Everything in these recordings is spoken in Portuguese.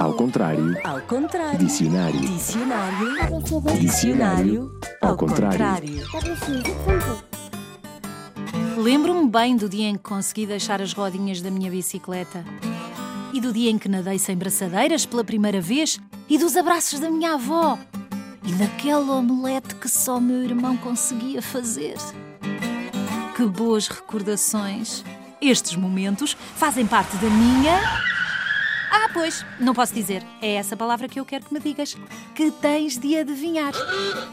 Ao contrário. Ao contrário. Dicionário. Dicionário. Dicionário. Ao contrário. Lembro-me bem do dia em que consegui deixar as rodinhas da minha bicicleta. E do dia em que nadei sem braçadeiras pela primeira vez. E dos abraços da minha avó. E daquele omelete que só meu irmão conseguia fazer. Que boas recordações! Estes momentos fazem parte da minha. Ah, pois, não posso dizer. É essa palavra que eu quero que me digas. Que tens de adivinhar.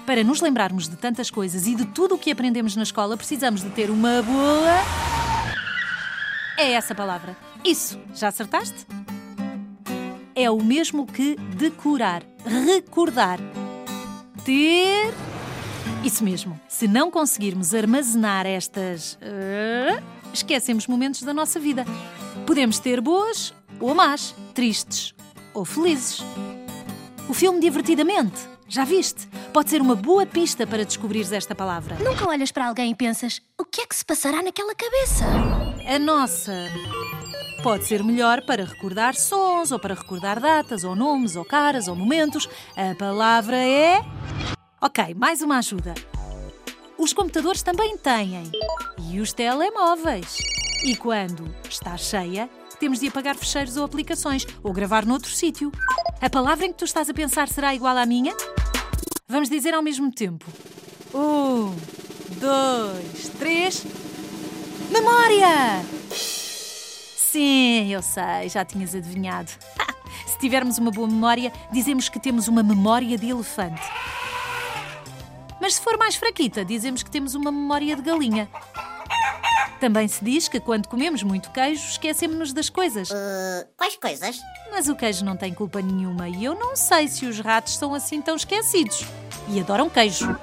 Para nos lembrarmos de tantas coisas e de tudo o que aprendemos na escola, precisamos de ter uma boa. É essa palavra. Isso, já acertaste? É o mesmo que decorar, recordar. Ter. Isso mesmo. Se não conseguirmos armazenar estas. ah, esquecemos momentos da nossa vida. Podemos ter boas ou más, tristes ou felizes. O filme Divertidamente, já viste? Pode ser uma boa pista para descobrires esta palavra. Nunca olhas para alguém e pensas: o que é que se passará naquela cabeça? A nossa pode ser melhor para recordar sons, ou para recordar datas, ou nomes, ou caras, ou momentos. A palavra é. Ok, mais uma ajuda. Os computadores também têm. E os telemóveis. E quando está cheia, temos de apagar fecheiros ou aplicações, ou gravar noutro sítio. A palavra em que tu estás a pensar será igual à minha? Vamos dizer ao mesmo tempo. Um, dois, três. Memória! Sim, eu sei, já tinhas adivinhado. Se tivermos uma boa memória, dizemos que temos uma memória de elefante. Mas se for mais fraquita, dizemos que temos uma memória de galinha. Também se diz que quando comemos muito queijo, esquecemos-nos das coisas. Quais coisas? Mas o queijo não tem culpa nenhuma e eu não sei se os ratos são assim tão esquecidos. E adoram queijo.